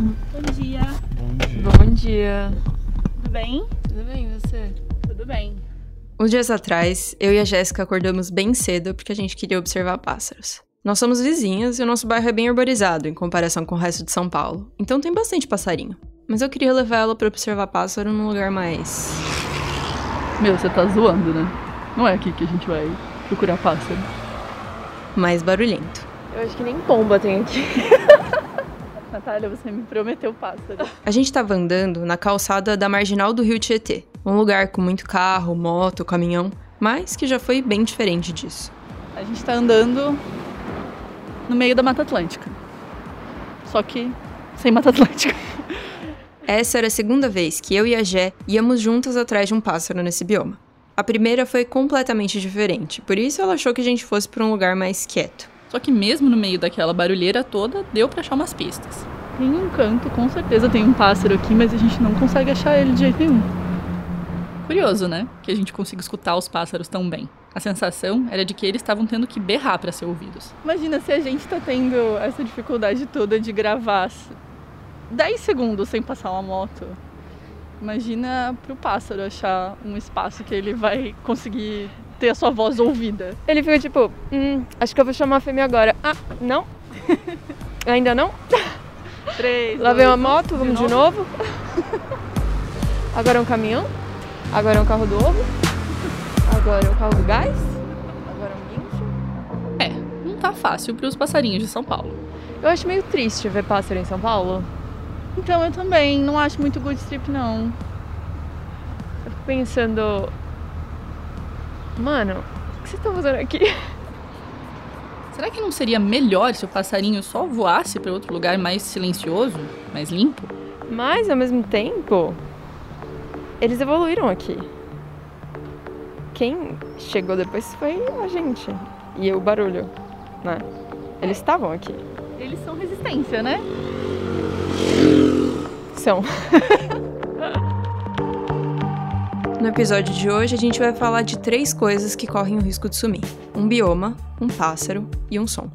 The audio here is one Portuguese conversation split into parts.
Bom dia. Bom dia. Tudo bem? Tudo bem, e você? Tudo bem. Uns dias atrás, eu e a Jéssica acordamos bem cedo porque a gente queria observar pássaros. Nós somos vizinhas e o nosso bairro é bem arborizado em comparação com o resto de São Paulo, então tem bastante passarinho. Mas eu queria levar ela para observar pássaro num lugar mais. Meu, você tá zoando, né? Não é aqui que a gente vai procurar pássaro. mais barulhento. Eu acho que nem pomba tem aqui. Natália, você me prometeu pássaro. A gente tava andando na calçada da marginal do Rio Tietê, um lugar com muito carro, moto, caminhão, mas que já foi bem diferente disso. A gente tá andando no meio da Mata Atlântica. Só que sem Mata Atlântica. Essa era a segunda vez que eu e a Jé íamos juntas atrás de um pássaro nesse bioma. A primeira foi completamente diferente, por isso ela achou que a gente fosse para um lugar mais quieto. Só que mesmo no meio daquela barulheira toda, deu pra achar umas pistas. Tem um canto, com certeza tem um pássaro aqui, mas a gente não consegue achar ele de jeito nenhum. Curioso, né? Que a gente consiga escutar os pássaros tão bem. A sensação era de que eles estavam tendo que berrar para ser ouvidos. Imagina se a gente tá tendo essa dificuldade toda de gravar 10 segundos sem passar uma moto. Imagina pro pássaro achar um espaço que ele vai conseguir ter a sua voz ouvida. Ele fica tipo, hum, acho que eu vou chamar a fêmea agora. Ah, não? Ainda não? Três. Lá vem uma um. moto, vamos de novo. Agora é um caminhão. Agora é um carro do ovo. Agora é um carro do gás. Agora é um guincho. É, não tá fácil pros passarinhos de São Paulo. Eu acho meio triste ver pássaro em São Paulo. Então eu também não acho muito good trip não. Eu fico pensando. Mano, o que vocês estão fazendo aqui? Será que não seria melhor se o passarinho só voasse para outro lugar mais silencioso, mais limpo? Mas ao mesmo tempo, eles evoluíram aqui. Quem chegou depois foi a gente. E o barulho, né? Eles estavam aqui. Eles são resistência, né? São. No episódio de hoje, a gente vai falar de três coisas que correm o risco de sumir: um bioma, um pássaro e um som.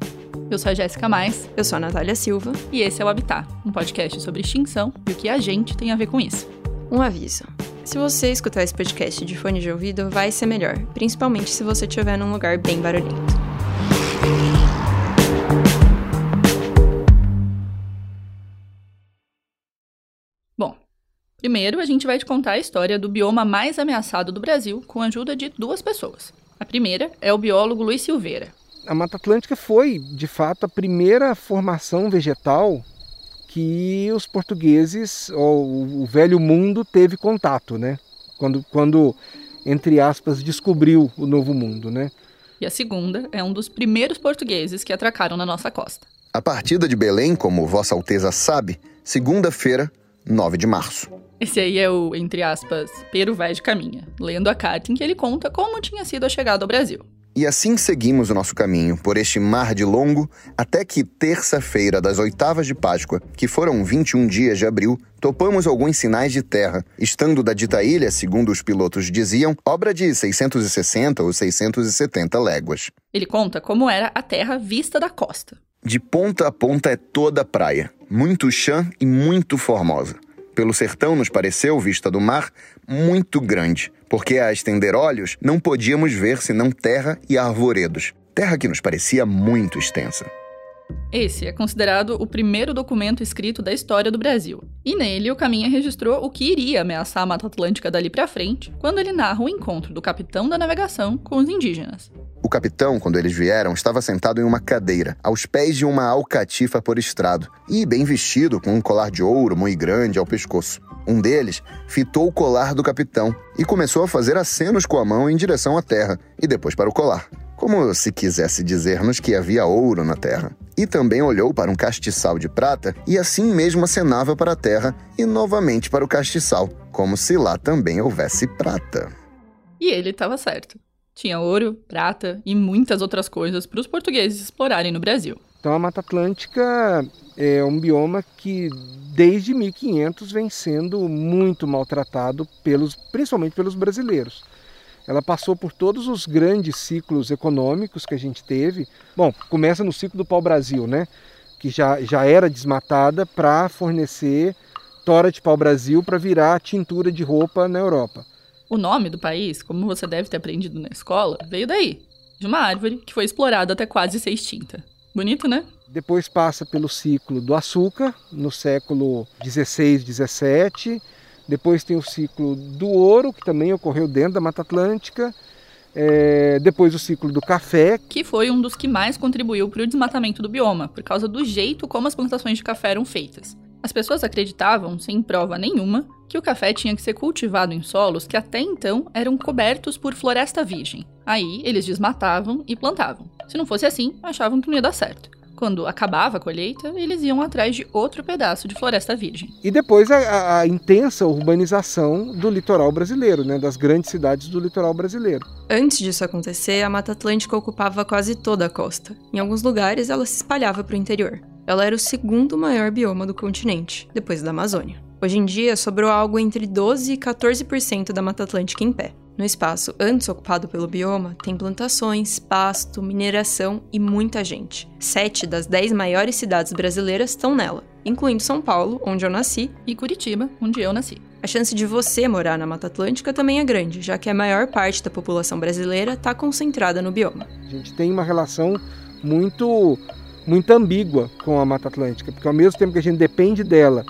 Eu sou a Jéssica Mais Eu sou a Natália Silva. e esse é o Habitat, um podcast sobre extinção e o que a gente tem a ver com isso. Um aviso. Se você escutar esse podcast de fone de ouvido, vai ser melhor, principalmente se você estiver num lugar bem barulhento. Primeiro a gente vai te contar a história do bioma mais ameaçado do Brasil com a ajuda de duas pessoas. A primeira é o biólogo Luiz Silveira. a Mata Atlântica foi, de fato, a primeira formação vegetal que os portugueses, ou o velho mundo, teve contato, né? Quando, quando entre aspas, descobriu o novo mundo, né? E a segunda é um dos primeiros portugueses que atracaram na nossa costa. A partida de Belém, como Vossa Alteza sabe, segunda-feira, 9 de março. Esse aí é o, entre aspas, Pero vai de caminha, lendo a carta em que ele conta como tinha sido a chegada ao Brasil. E assim seguimos o nosso caminho por este mar de longo até que terça-feira das oitavas de Páscoa, que foram 21 dias de abril, topamos alguns sinais de terra, estando da dita ilha, segundo os pilotos diziam, obra de 660 ou 670 léguas. Ele conta como era a terra vista da costa. De ponta a ponta é toda praia, muito chã e muito formosa. Pelo sertão nos pareceu, vista do mar, muito grande, porque a estender olhos não podíamos ver senão terra e arvoredos. Terra que nos parecia muito extensa. Esse é considerado o primeiro documento escrito da história do Brasil. E nele, o Caminha registrou o que iria ameaçar a Mata Atlântica dali pra frente, quando ele narra o encontro do capitão da navegação com os indígenas. O capitão, quando eles vieram, estava sentado em uma cadeira, aos pés de uma alcatifa por estrado, e bem vestido, com um colar de ouro muito grande ao pescoço. Um deles fitou o colar do capitão e começou a fazer acenos com a mão em direção à terra e depois para o colar, como se quisesse dizer-nos que havia ouro na terra. E também olhou para um castiçal de prata e assim mesmo acenava para a terra e novamente para o castiçal, como se lá também houvesse prata. E ele estava certo. Tinha ouro, prata e muitas outras coisas para os portugueses explorarem no Brasil. Então a Mata Atlântica é um bioma que desde 1500 vem sendo muito maltratado pelos, principalmente pelos brasileiros. Ela passou por todos os grandes ciclos econômicos que a gente teve. Bom, começa no ciclo do pau-brasil, né? que já, já era desmatada, para fornecer tora de pau-brasil para virar tintura de roupa na Europa. O nome do país, como você deve ter aprendido na escola, veio daí, de uma árvore que foi explorada até quase ser extinta. Bonito, né? Depois passa pelo ciclo do açúcar, no século 16, 17. Depois tem o ciclo do ouro, que também ocorreu dentro da Mata Atlântica. É, depois o ciclo do café. Que foi um dos que mais contribuiu para o desmatamento do bioma, por causa do jeito como as plantações de café eram feitas. As pessoas acreditavam, sem prova nenhuma, que o café tinha que ser cultivado em solos que até então eram cobertos por floresta virgem. Aí eles desmatavam e plantavam. Se não fosse assim, achavam que não ia dar certo. Quando acabava a colheita, eles iam atrás de outro pedaço de floresta virgem. E depois a, a, intensa urbanização do litoral brasileiro, né, das grandes cidades do litoral brasileiro. Antes disso acontecer, a Mata Atlântica ocupava quase toda a costa. Em alguns lugares, ela se espalhava para o interior. Ela era o segundo maior bioma do continente, depois da Amazônia. Hoje em dia, sobrou algo entre 12 e 14% da Mata Atlântica em pé. No espaço antes ocupado pelo bioma, tem plantações, pasto, mineração e muita gente. Sete das dez maiores cidades brasileiras estão nela, incluindo São Paulo, onde eu nasci, e Curitiba, onde eu nasci. A chance de você morar na Mata Atlântica também é grande, já que a maior parte da população brasileira está concentrada no bioma. A gente tem uma relação muito, muito ambígua com a Mata Atlântica, porque ao mesmo tempo que a gente depende dela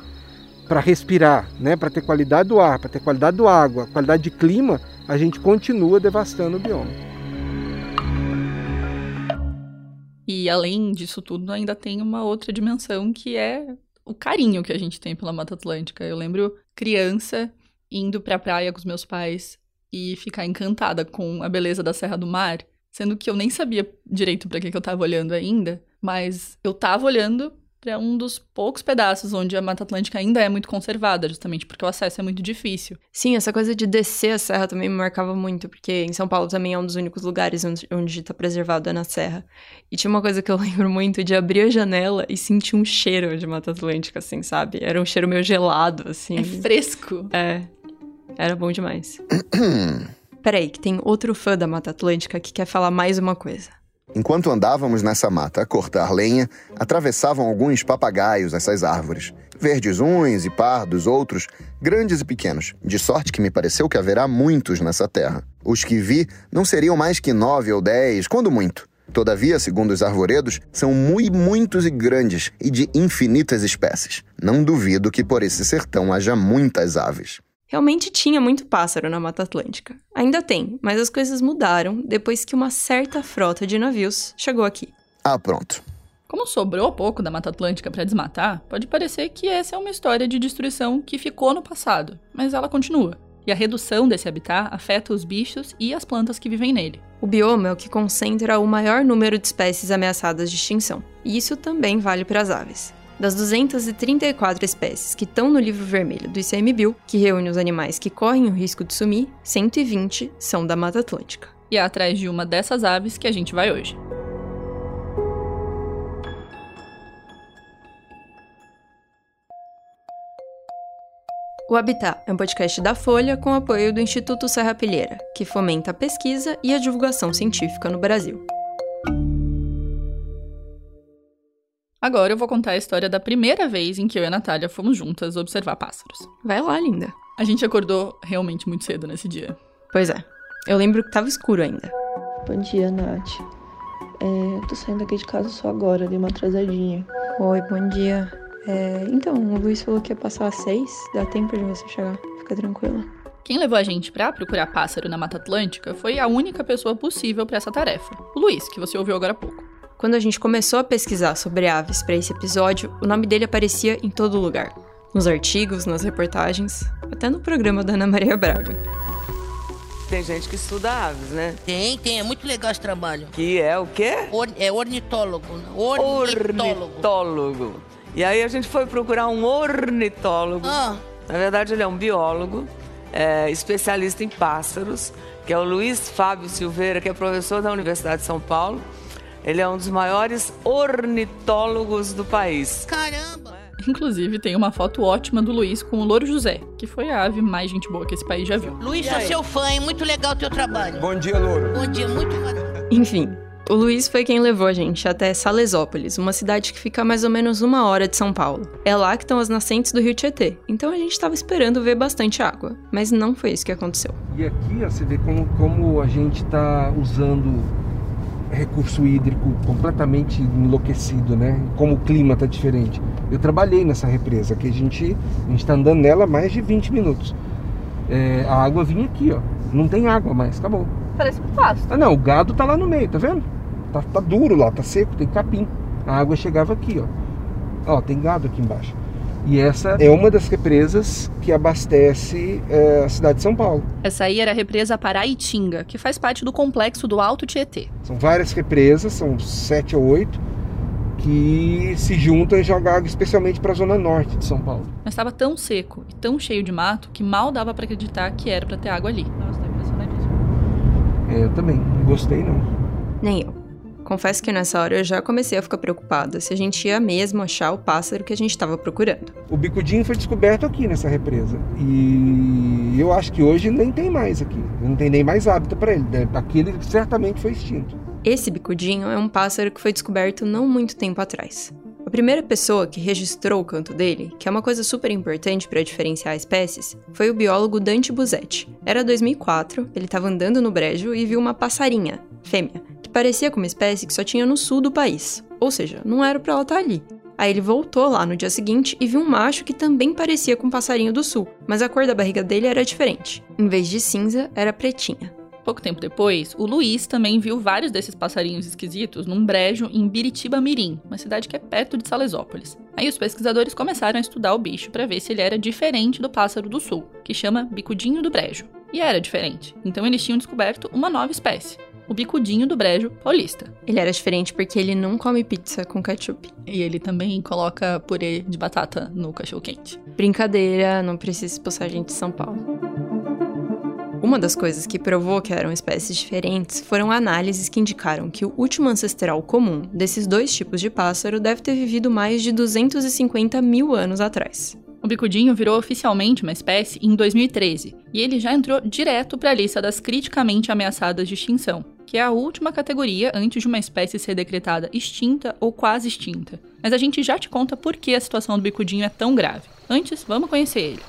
para respirar, né, para ter qualidade do ar, para ter qualidade da água, qualidade de clima, a gente continua devastando o bioma. E além disso tudo, ainda tem uma outra dimensão que é o carinho que a gente tem pela Mata Atlântica. Eu lembro criança indo para a praia com os meus pais e ficar encantada com a beleza da Serra do Mar, sendo que eu nem sabia direito para que, que eu estava olhando ainda, mas eu estava olhando é um dos poucos pedaços onde a Mata Atlântica ainda é muito conservada, justamente porque o acesso é muito difícil. Sim, essa coisa de descer a serra também me marcava muito, porque em São Paulo também é um dos únicos lugares onde está preservado é na serra. E tinha uma coisa que eu lembro muito de abrir a janela e sentir um cheiro de Mata Atlântica, assim, sabe? Era um cheiro meio gelado, assim. É fresco. É. Era bom demais. Peraí, que tem outro fã da Mata Atlântica que quer falar mais uma coisa. Enquanto andávamos nessa mata a cortar lenha, atravessavam alguns papagaios essas árvores. Verdes uns e pardos outros, grandes e pequenos, de sorte que me pareceu que haverá muitos nessa terra. Os que vi não seriam mais que nove ou dez, quando muito. Todavia, segundo os arvoredos, são muito muitos e grandes e de infinitas espécies. Não duvido que por esse sertão haja muitas aves. Realmente tinha muito pássaro na Mata Atlântica. Ainda tem, mas as coisas mudaram depois que uma certa frota de navios chegou aqui. Ah, pronto. Como sobrou pouco da Mata Atlântica para desmatar, pode parecer que essa é uma história de destruição que ficou no passado, mas ela continua. E a redução desse habitat afeta os bichos e as plantas que vivem nele. O bioma é o que concentra o maior número de espécies ameaçadas de extinção, e isso também vale para as aves. Das 234 espécies que estão no livro vermelho do ICMBio, que reúne os animais que correm o risco de sumir, 120 são da Mata Atlântica. E é atrás de uma dessas aves que a gente vai hoje. O Habitat é um podcast da Folha com apoio do Instituto Serra Pilheira, que fomenta a pesquisa e a divulgação científica no Brasil. Agora eu vou contar a história da primeira vez em que eu e a Natália fomos juntas observar pássaros. Vai lá, linda. A gente acordou realmente muito cedo nesse dia. Pois é. Eu lembro que tava escuro ainda. Bom dia, Nath. É, tô saindo aqui de casa só agora, dei uma atrasadinha. Oi, bom dia. É, então, o Luiz falou que ia passar às seis. Dá tempo de você chegar. Fica tranquila. Quem levou a gente para procurar pássaro na Mata Atlântica foi a única pessoa possível para essa tarefa. O Luiz, que você ouviu agora há pouco. Quando a gente começou a pesquisar sobre aves para esse episódio, o nome dele aparecia em todo lugar. Nos artigos, nas reportagens, até no programa da Ana Maria Braga. Tem gente que estuda aves, né? Tem, tem. É muito legal esse trabalho. Que é o quê? Or, é ornitólogo. Né? Ornitólogo. Ornitólogo. E aí a gente foi procurar um ornitólogo. Ah. Na verdade, ele é um biólogo, é, especialista em pássaros, que é o Luiz Fábio Silveira, que é professor da Universidade de São Paulo ele é um dos maiores ornitólogos do país. Caramba! Inclusive, tem uma foto ótima do Luiz com o Louro José, que foi a ave mais gente boa que esse país já viu. Luiz, sou seu fã, hein? Muito legal o teu trabalho. Bom dia, Louro. Bom dia, muito Enfim, O Luiz foi quem levou a gente até Salesópolis, uma cidade que fica a mais ou menos uma hora de São Paulo. É lá que estão as nascentes do rio Tietê, então a gente estava esperando ver bastante água, mas não foi isso que aconteceu. E aqui ó, você vê como, como a gente está usando recurso hídrico completamente enlouquecido, né? Como o clima está diferente. Eu trabalhei nessa represa, que a gente está andando nela mais de 20 minutos. É, a água vinha aqui, ó. Não tem água mais, acabou. Parece um pasto. Ah, não, o gado tá lá no meio, tá vendo? Tá, tá duro lá, tá seco, tem capim. A água chegava aqui, ó. Ó, tem gado aqui embaixo. E essa é uma das represas que abastece é, a cidade de São Paulo. Essa aí era a represa Paraitinga, que faz parte do complexo do Alto Tietê. São várias represas, são sete ou oito, que se juntam e jogam água especialmente para a zona norte de São Paulo. Mas estava tão seco e tão cheio de mato que mal dava para acreditar que era para ter água ali. Nossa, tá impressionadíssimo. É, eu também, não gostei não. Nem eu. Confesso que nessa hora eu já comecei a ficar preocupada se a gente ia mesmo achar o pássaro que a gente estava procurando. O bicudinho foi descoberto aqui nessa represa e eu acho que hoje nem tem mais aqui, não tem nem mais hábito para ele. Aquele certamente foi extinto. Esse bicudinho é um pássaro que foi descoberto não muito tempo atrás. A primeira pessoa que registrou o canto dele, que é uma coisa super importante para diferenciar espécies, foi o biólogo Dante Buzetti. Era 2004, ele estava andando no brejo e viu uma passarinha, fêmea, parecia com uma espécie que só tinha no sul do país, ou seja, não era para ela estar tá ali. Aí ele voltou lá no dia seguinte e viu um macho que também parecia com um passarinho do sul, mas a cor da barriga dele era diferente. Em vez de cinza, era pretinha. Pouco tempo depois, o Luiz também viu vários desses passarinhos esquisitos num brejo em Biritiba Mirim, uma cidade que é perto de Salesópolis. Aí os pesquisadores começaram a estudar o bicho para ver se ele era diferente do pássaro do sul, que chama bicudinho do brejo. E era diferente, então eles tinham descoberto uma nova espécie, o bicudinho do brejo paulista. Ele era diferente porque ele não come pizza com ketchup. E ele também coloca purê de batata no cachorro quente. Brincadeira, não precisa expulsar gente de São Paulo. Uma das coisas que provou que eram espécies diferentes foram análises que indicaram que o último ancestral comum desses dois tipos de pássaro deve ter vivido mais de 250 mil anos atrás. O bicudinho virou oficialmente uma espécie em 2013 e ele já entrou direto para a lista das criticamente ameaçadas de extinção, que é a última categoria antes de uma espécie ser decretada extinta ou quase extinta. Mas a gente já te conta por que a situação do bicudinho é tão grave. Antes, vamos conhecer ele.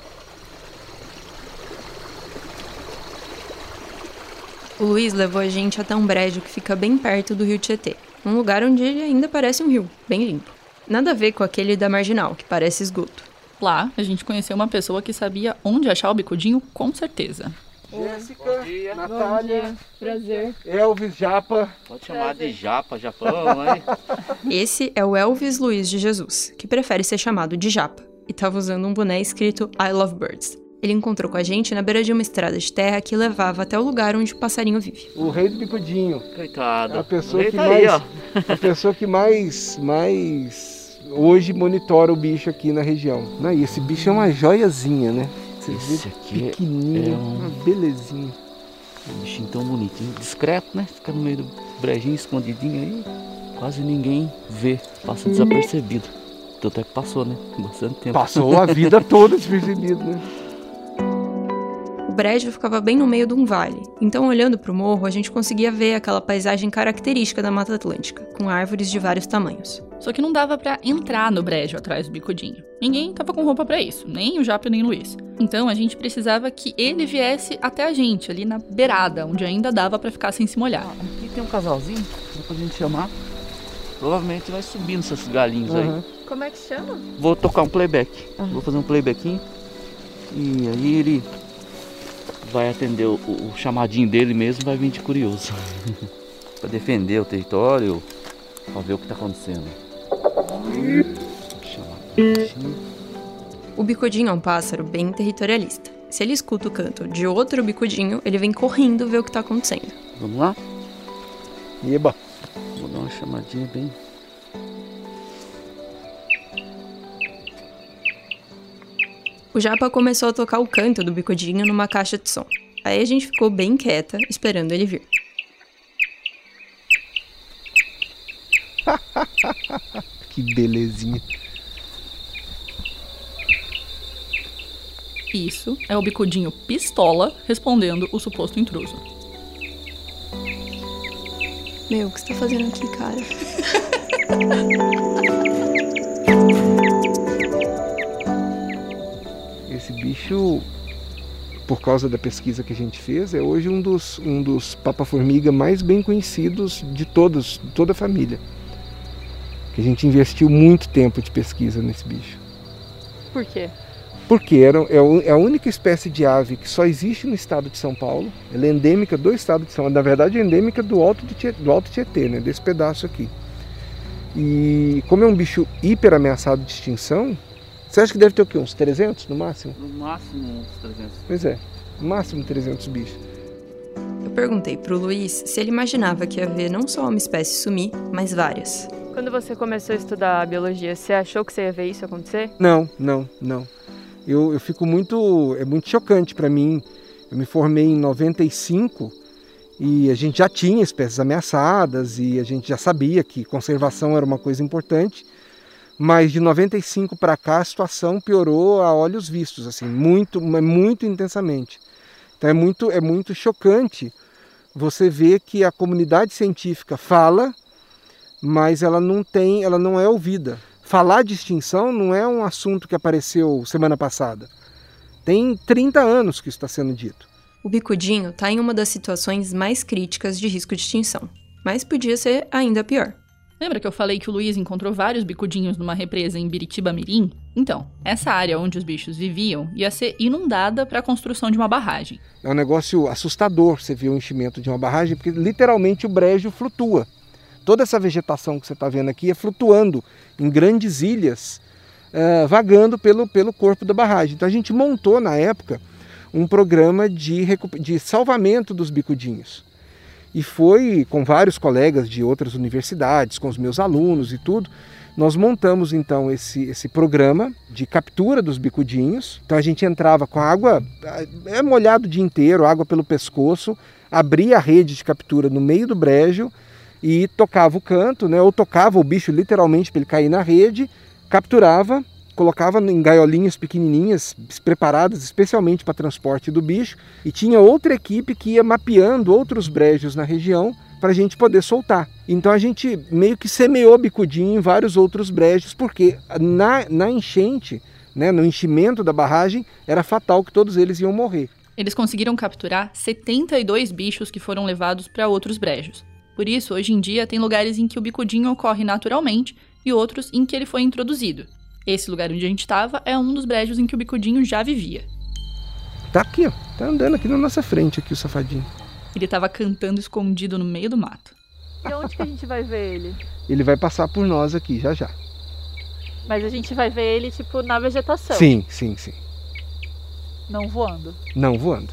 O Luiz levou a gente até um brejo que fica bem perto do rio Tietê, um lugar onde ele ainda parece um rio, bem limpo. Nada a ver com aquele da Marginal, que parece esgoto. Lá, a gente conheceu uma pessoa que sabia onde achar o bicudinho com certeza. Jéssica, Natália, prazer. Elvis Japa. Pode chamar de Japa, Japão, hein? Esse é o Elvis Luiz de Jesus, que prefere ser chamado de Japa, e estava usando um boné escrito I Love Birds. Ele encontrou com a gente na beira de uma estrada de terra que levava até o lugar onde o passarinho vive. O rei do bicudinho. Coitado. É a pessoa que tá mais, aí, a pessoa que mais, mais hoje monitora o bicho aqui na região. Né? E esse bicho é uma joiazinha, né? Você esse aqui é pequenininho, é um... uma belezinha. Um bichinho tão bonitinho, discreto, né? Fica no meio do brejinho, escondidinho aí. Quase ninguém vê, passa desapercebido. Tanto é que passou, né? Bastante tempo. Passou a vida toda despercebido, né? brejo ficava bem no meio de um vale, então olhando para o morro a gente conseguia ver aquela paisagem característica da Mata Atlântica, com árvores de vários tamanhos. Só que não dava para entrar no brejo atrás do bicudinho. Ninguém tava com roupa para isso, nem o Japa nem o Luiz. Então a gente precisava que ele viesse até a gente, ali na beirada, onde ainda dava para ficar sem se molhar. Aqui tem um casalzinho, dá pra gente chamar. Provavelmente vai subindo esses galinhos uhum. aí. Como é que chama? Vou tocar um playback. Uhum. Vou fazer um playbackinho. E aí ele vai atender o, o chamadinho dele mesmo, vai vir de curioso. para defender o território, para ver o que está acontecendo. O bicudinho é um pássaro bem territorialista. Se ele escuta o canto de outro bicudinho, ele vem correndo ver o que está acontecendo. Vamos lá? Eba! Vou dar uma chamadinha bem O Japa começou a tocar o canto do bicudinho numa caixa de som. Aí a gente ficou bem quieta, esperando ele vir. que belezinha. Isso é o bicudinho pistola respondendo o suposto intruso. Meu, o que você tá fazendo aqui, cara? Esse bicho, por causa da pesquisa que a gente fez, é hoje um dos, um dos papa-formiga mais bem conhecidos de todos, de toda a família. Que a gente investiu muito tempo de pesquisa nesse bicho. Por quê? Porque era, é, é a única espécie de ave que só existe no estado de São Paulo. Ela é endêmica do estado de São Paulo. Na verdade, é endêmica do Alto, de Tietê, do Alto Tietê, né? desse pedaço aqui. E como é um bicho hiper ameaçado de extinção, você acha que deve ter o quê? Uns 300 no máximo? No máximo uns 300. Pois é, no máximo 300 bichos. Eu perguntei pro Luiz se ele imaginava que ia haver não só uma espécie sumir, mas várias. Quando você começou a estudar biologia, você achou que você ia ver isso acontecer? Não, não, não. Eu, eu fico muito. É muito chocante para mim. Eu me formei em 95 e a gente já tinha espécies ameaçadas e a gente já sabia que conservação era uma coisa importante. Mas de 95 para cá a situação piorou a olhos vistos, assim, muito, muito intensamente. Então é muito, é muito chocante você ver que a comunidade científica fala, mas ela não tem, ela não é ouvida. Falar de extinção não é um assunto que apareceu semana passada. Tem 30 anos que isso está sendo dito. O bicudinho está em uma das situações mais críticas de risco de extinção, mas podia ser ainda pior. Lembra que eu falei que o Luiz encontrou vários bicudinhos numa represa em Biritiba Mirim? Então, essa área onde os bichos viviam ia ser inundada para a construção de uma barragem. É um negócio assustador você ver o enchimento de uma barragem, porque literalmente o brejo flutua. Toda essa vegetação que você está vendo aqui é flutuando em grandes ilhas, uh, vagando pelo, pelo corpo da barragem. Então a gente montou na época um programa de, de salvamento dos bicudinhos. E foi com vários colegas de outras universidades, com os meus alunos e tudo, nós montamos então esse, esse programa de captura dos bicudinhos. Então a gente entrava com água, é molhado o dia inteiro, água pelo pescoço, abria a rede de captura no meio do brejo e tocava o canto, né? ou tocava o bicho literalmente para ele cair na rede, capturava colocava em gaiolinhas pequenininhas, preparadas especialmente para transporte do bicho, e tinha outra equipe que ia mapeando outros brejos na região para a gente poder soltar. Então a gente meio que semeou bicudinho em vários outros brejos, porque na, na enchente, né, no enchimento da barragem, era fatal que todos eles iam morrer. Eles conseguiram capturar 72 bichos que foram levados para outros brejos. Por isso, hoje em dia, tem lugares em que o bicudinho ocorre naturalmente e outros em que ele foi introduzido. Esse lugar onde a gente estava é um dos brejos em que o bicudinho já vivia. Tá aqui, ó. Tá andando aqui na nossa frente, aqui o safadinho. Ele estava cantando escondido no meio do mato. E onde que a gente vai ver ele? Ele vai passar por nós aqui, já já. Mas a gente vai ver ele, tipo, na vegetação. Sim, sim, sim. Não voando. Não voando.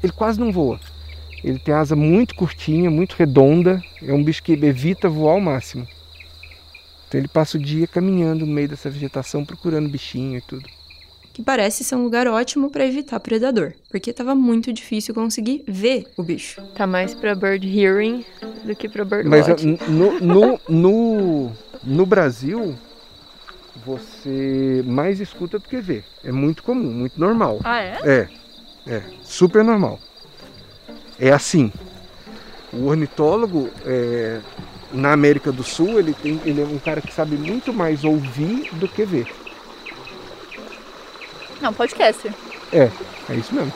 Ele quase não voa. Ele tem asa muito curtinha, muito redonda. É um bicho que evita voar ao máximo. Então ele passa o dia caminhando no meio dessa vegetação, procurando bichinho e tudo. Que parece ser um lugar ótimo para evitar predador, porque estava muito difícil conseguir ver o bicho. Tá mais para bird hearing do que para bird Mas watching. no, no, no, no Brasil, você mais escuta do que vê. É muito comum, muito normal. Ah, é? É, é, super normal. É assim. O ornitólogo, é, na América do Sul, ele, tem, ele é um cara que sabe muito mais ouvir do que ver. Não, podcast. É, é isso mesmo.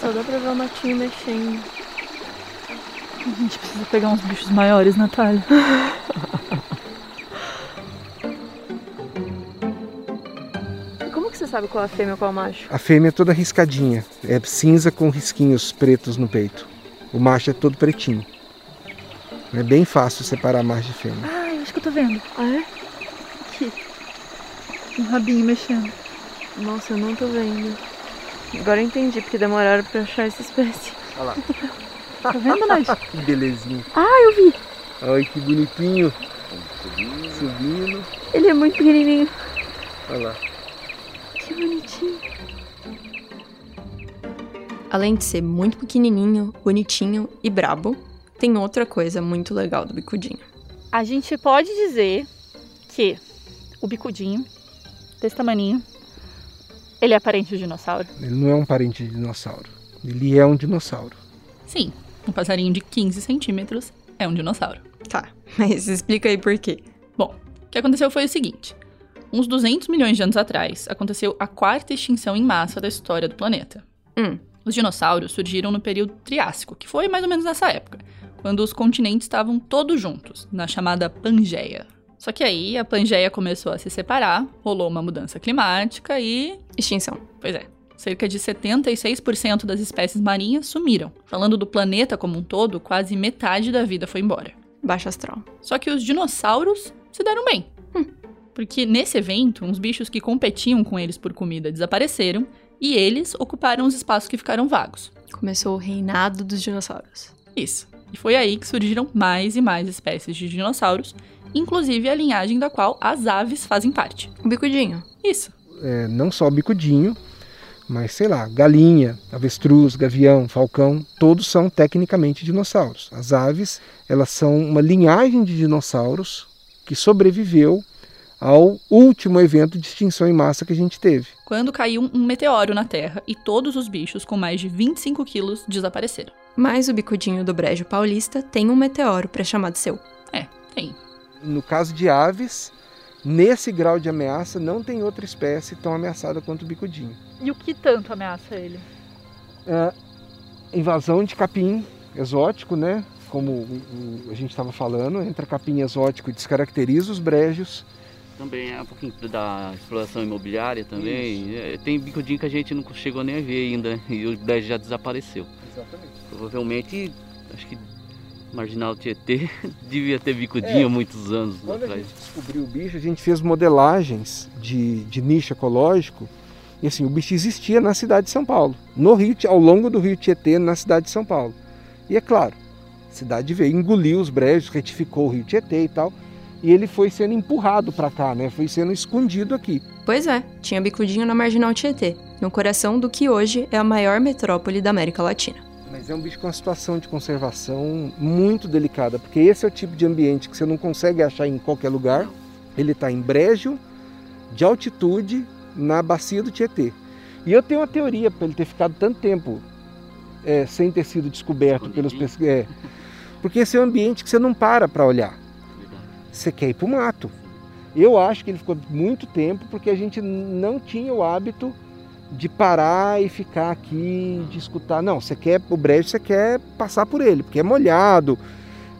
Só dá pra ver o matinho mexendo. A gente precisa pegar uns bichos maiores, Natália. sabe qual é a fêmea e qual é o macho? A fêmea é toda riscadinha, é cinza com risquinhos pretos no peito. O macho é todo pretinho. É bem fácil separar macho de fêmea. Ai, acho que eu tô vendo. Ah, é? Aqui. Um rabinho mexendo. Nossa, eu não tô vendo. Agora eu entendi porque demoraram pra achar essa espécie. Olha lá. Tá vendo, Nath? Que belezinha. Ah, eu vi. Olha que bonitinho. Subindo. Ele é muito pequenininho. Olha lá. Além de ser muito pequenininho, bonitinho e brabo, tem outra coisa muito legal do bicudinho. A gente pode dizer que o bicudinho, desse tamaninho, ele é parente do dinossauro? Ele não é um parente de dinossauro. Ele é um dinossauro. Sim, um passarinho de 15 centímetros é um dinossauro. Tá, mas explica aí por quê. Bom, o que aconteceu foi o seguinte. Uns 200 milhões de anos atrás, aconteceu a quarta extinção em massa da história do planeta. Hum. Os dinossauros surgiram no período Triássico, que foi mais ou menos nessa época, quando os continentes estavam todos juntos, na chamada Pangeia. Só que aí a Pangeia começou a se separar, rolou uma mudança climática e. Extinção. Pois é. Cerca de 76% das espécies marinhas sumiram. Falando do planeta como um todo, quase metade da vida foi embora. Baixo astral. Só que os dinossauros se deram bem. Porque nesse evento, uns bichos que competiam com eles por comida desapareceram e eles ocuparam os espaços que ficaram vagos. Começou o reinado dos dinossauros. Isso. E foi aí que surgiram mais e mais espécies de dinossauros, inclusive a linhagem da qual as aves fazem parte. O bicudinho. Isso. É, não só o bicudinho, mas sei lá, galinha, avestruz, gavião, falcão, todos são tecnicamente dinossauros. As aves, elas são uma linhagem de dinossauros que sobreviveu ao último evento de extinção em massa que a gente teve. Quando caiu um meteoro na Terra e todos os bichos com mais de 25 quilos desapareceram. Mas o bicudinho do Brejo Paulista tem um meteoro para chamar de seu. É, tem. No caso de aves, nesse grau de ameaça, não tem outra espécie tão ameaçada quanto o bicudinho. E o que tanto ameaça ele? É, invasão de capim exótico, né? Como o- o- a gente estava falando, entra capim exótico e descaracteriza os brejos. Também é um pouquinho da exploração imobiliária também. É, tem bicudinho que a gente não chegou nem a ver ainda? E o brejo já desapareceu. Exatamente. Provavelmente, acho que Marginal Tietê devia ter bicudinho É. há muitos anos Quando a atrás. gente descobriu o bicho, a gente fez modelagens de, de nicho ecológico. E assim, o bicho existia na cidade de São Paulo, no Rio, ao longo do Rio Tietê, na cidade de São Paulo. E é claro, a cidade veio, engoliu os brejos, retificou o Rio Tietê e tal. E ele foi sendo empurrado para cá, né? Foi sendo escondido aqui. Pois é, tinha bicudinho na Marginal Tietê, no coração do que hoje é a maior metrópole da América Latina. Mas é um bicho com uma situação de conservação muito delicada, porque esse é o tipo de ambiente que você não consegue achar em qualquer lugar. Ele está em brejo, de altitude, na bacia do Tietê. E eu tenho uma teoria para ele ter ficado tanto tempo é, sem ter sido descoberto pelos pesquisadores. porque esse é um ambiente que você não para para olhar. Você quer ir para o mato. Eu acho que ele ficou muito tempo porque a gente não tinha o hábito de parar e ficar aqui, de escutar. Não, você quer o brejo, você quer passar por ele, porque é molhado,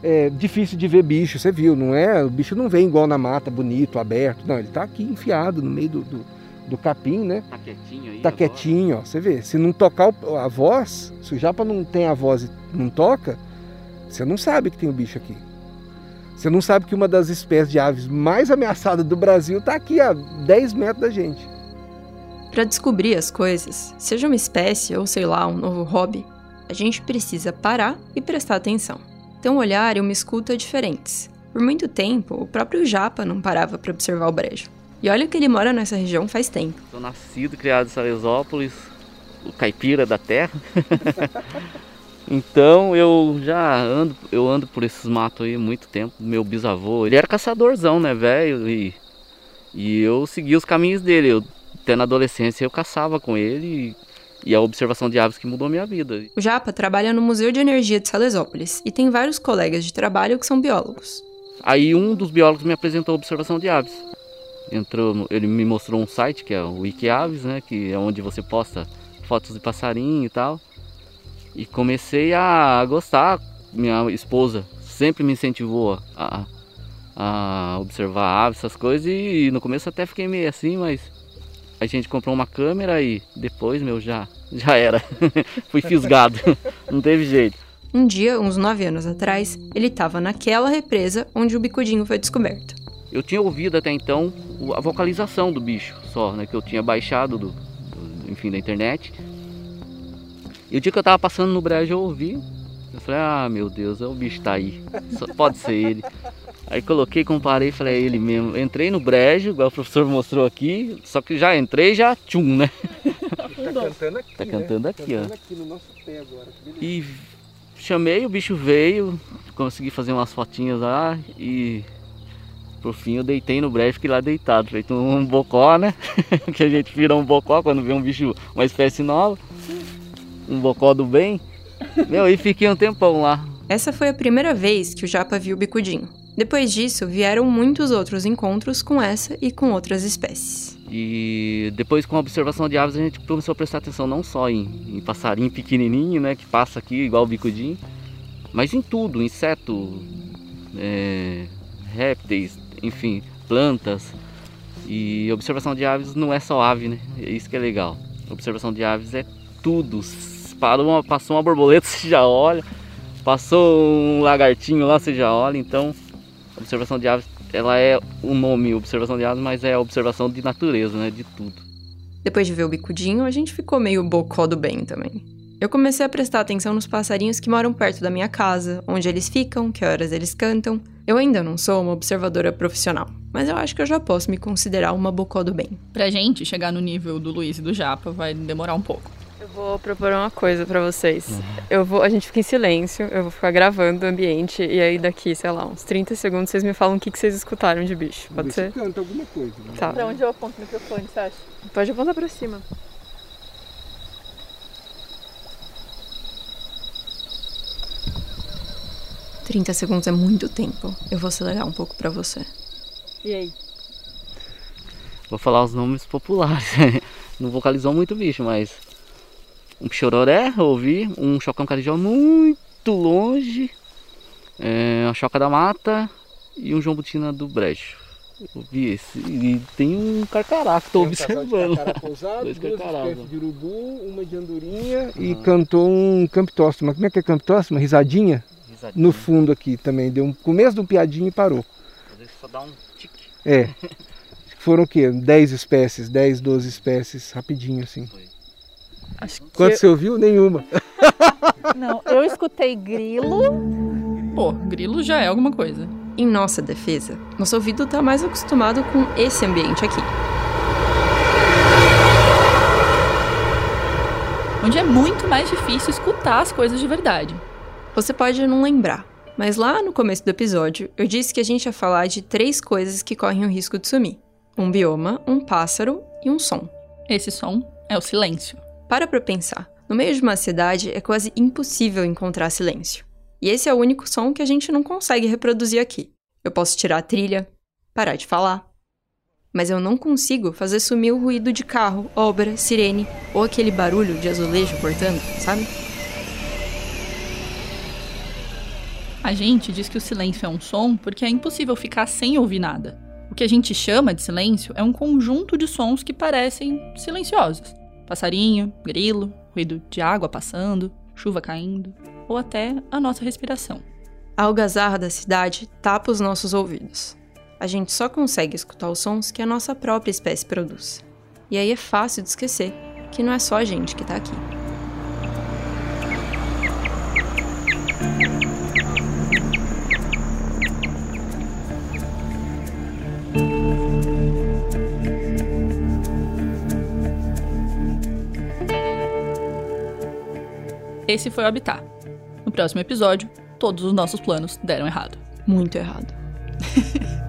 é difícil de ver bicho, você viu, não é? O bicho não vem igual na mata, bonito, aberto. Não, ele está aqui enfiado no meio do, do, do capim, né? Tá quietinho aí. Tá agora. quietinho, ó. Você vê, se não tocar a voz, se o japa não tem a voz e não toca, você não sabe que tem o bicho aqui. Você não sabe que uma das espécies de aves mais ameaçadas do Brasil está aqui a 10 metros da gente. Para descobrir as coisas, seja uma espécie ou sei lá, um novo hobby, a gente precisa parar e prestar atenção. Ter um olhar e uma escuta diferentes. Por muito tempo, o próprio Japa não parava para observar o brejo. E olha que ele mora nessa região faz tempo. Sou nascido, criado em Salesópolis, o caipira da terra. então eu já ando, eu ando por esses matos aí há muito tempo. Meu bisavô, ele era caçadorzão, né, velho? E, e eu segui os caminhos dele. Eu, até na adolescência eu caçava com ele e, e a observação de aves que mudou a minha vida. O Japa trabalha no Museu de Energia de Salesópolis e tem vários colegas de trabalho que são biólogos. Aí um dos biólogos me apresentou a observação de aves. Entrou, ele me mostrou um site que é o Wikiaves, né, que é onde você posta fotos de passarinho e tal. E comecei a gostar. Minha esposa sempre me incentivou a, a observar aves, essas coisas. E no começo até fiquei meio assim, mas a gente comprou uma câmera e depois, meu, já, já era. Fui fisgado. Não teve jeito. Um dia, uns nove anos atrás, ele estava naquela represa onde o bicudinho foi descoberto. Eu tinha ouvido até então a vocalização do bicho só, né? Que eu tinha baixado do, do- enfim, da internet. E o dia que eu tava passando no brejo eu ouvi. Eu falei, ah meu Deus, é o bicho tá aí. Só pode ser ele. Aí coloquei, comparei falei, é ele mesmo. Entrei no brejo, igual o professor mostrou aqui, só que já entrei já tchum, né? Tá cantando aqui, Tá né? cantando aqui, ó. Cantando aqui no nosso pé agora. E chamei, o bicho veio, consegui fazer umas fotinhas lá e por fim eu deitei no brejo fiquei lá deitado, feito um bocó, né? que a gente vira um bocó quando vê um bicho, uma espécie nova. Um bocó do bem. Meu, e fiquei um tempão lá. Essa foi a primeira vez que o Japa viu o bicudinho. Depois disso, vieram muitos outros encontros com essa e com outras espécies. E depois com a observação de aves a gente começou a prestar atenção não só em, em passarinho pequenininho, né, que passa aqui igual o bicudinho, mas em tudo, inseto, é, répteis, enfim, plantas. E observação de aves não é só ave, né? É isso que é legal. Observação de aves é tudo. Parou uma, passou uma borboleta, você já olha. Passou um lagartinho lá, você já olha. Então, observação de aves, ela é o nome observação de aves, mas é a observação de natureza, né? De tudo. Depois de ver o bicudinho, a gente ficou meio bocó do bem também. Eu comecei a prestar atenção nos passarinhos que moram perto da minha casa, onde eles ficam, que horas eles cantam. Eu ainda não sou uma observadora profissional, mas eu acho que eu já posso me considerar uma bocó do bem. Pra gente chegar no nível do Luiz e do Japa vai demorar um pouco. Vou propor uma coisa para vocês. Eu vou, a gente fica em silêncio, eu vou ficar gravando o ambiente e aí daqui, sei lá, uns 30 segundos vocês me falam o que, que vocês escutaram de bicho. Pode ser? canta alguma coisa. Né? Tá. Pra onde eu aponto o microfone, você acha? Pode apontar pra cima. Trinta segundos é muito tempo. Eu vou acelerar um pouco para você. E aí? Vou falar os nomes populares. Não vocalizou muito bicho, mas um chororé, ouvi, um chocão carijó muito longe, é, uma choca da mata e um jombutina do brejo. Eu vi esse. E tem um carcará que tô observando. Pousado, Dois duas espécies ó. de urubu, uma de andorinha e cantou um camptóstoma. Como é que é camptóstoma? Risadinha? Risadinha. No fundo aqui também. Deu um começo de um piadinho e parou. Às vezes só dá um tique. É. Foram o quê? 10 espécies, 10, 12 espécies, rapidinho assim. Acho que. Quanto você ouviu? Nenhuma. Não, eu escutei grilo. Pô, grilo já é alguma coisa. Em nossa defesa, nosso ouvido tá mais acostumado com esse ambiente aqui. Onde é muito mais difícil escutar as coisas de verdade. Você pode não lembrar, mas lá no começo do episódio eu disse que a gente ia falar de três coisas que correm o risco de sumir: um bioma, um pássaro e um som. Esse som é o silêncio. Para pra pensar. No meio de uma cidade é quase impossível encontrar silêncio. E esse é o único som que a gente não consegue reproduzir aqui. Eu posso tirar a trilha, parar de falar. Mas eu não consigo fazer sumir o ruído de carro, obra, sirene ou aquele barulho de azulejo cortando, sabe? A gente diz que o silêncio é um som porque é impossível ficar sem ouvir nada. O que a gente chama de silêncio é um conjunto de sons que parecem silenciosos. Passarinho, grilo, ruído de água passando, chuva caindo, ou até a nossa respiração. A algazarra da cidade tapa os nossos ouvidos. A gente só consegue escutar os sons que a nossa própria espécie produz. E aí é fácil de esquecer que não é só a gente que tá aqui. Esse foi o Habitat. No próximo episódio, todos os nossos planos deram errado. Muito errado.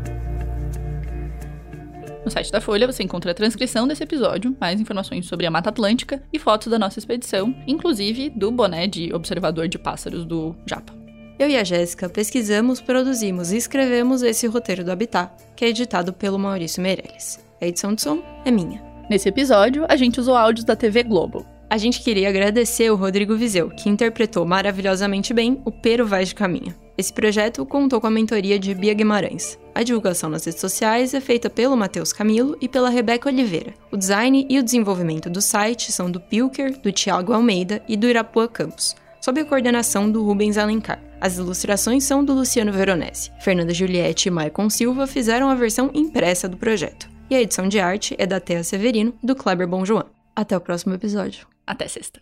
No site da Folha você encontra a transcrição desse episódio, mais informações sobre a Mata Atlântica e fotos da nossa expedição, inclusive do boné de observador de pássaros do Japa. Eu e a Jéssica pesquisamos, produzimos e escrevemos esse roteiro do Habitat, que é editado pelo Maurício Meirelles. A edição de som é minha. Nesse episódio, a gente usou áudios da TV Globo. A gente queria agradecer o Rodrigo Vizeu, que interpretou maravilhosamente bem o Pero Vaz de Caminho. Esse projeto contou com a mentoria de Bia Guimarães. A divulgação nas redes sociais é feita pelo Matheus Camilo e pela Rebeca Oliveira. O design e o desenvolvimento do site são do Pilker, do Thiago Almeida e do Irapuã Campos, sob a coordenação do Rubens Alencar. As ilustrações são do Luciano Veronese. Fernanda Juliette e Maicon Silva fizeram a versão impressa do projeto. E a edição de arte é da Thea Severino do Kleber Bonjoan. Até o próximo episódio. Até sexta.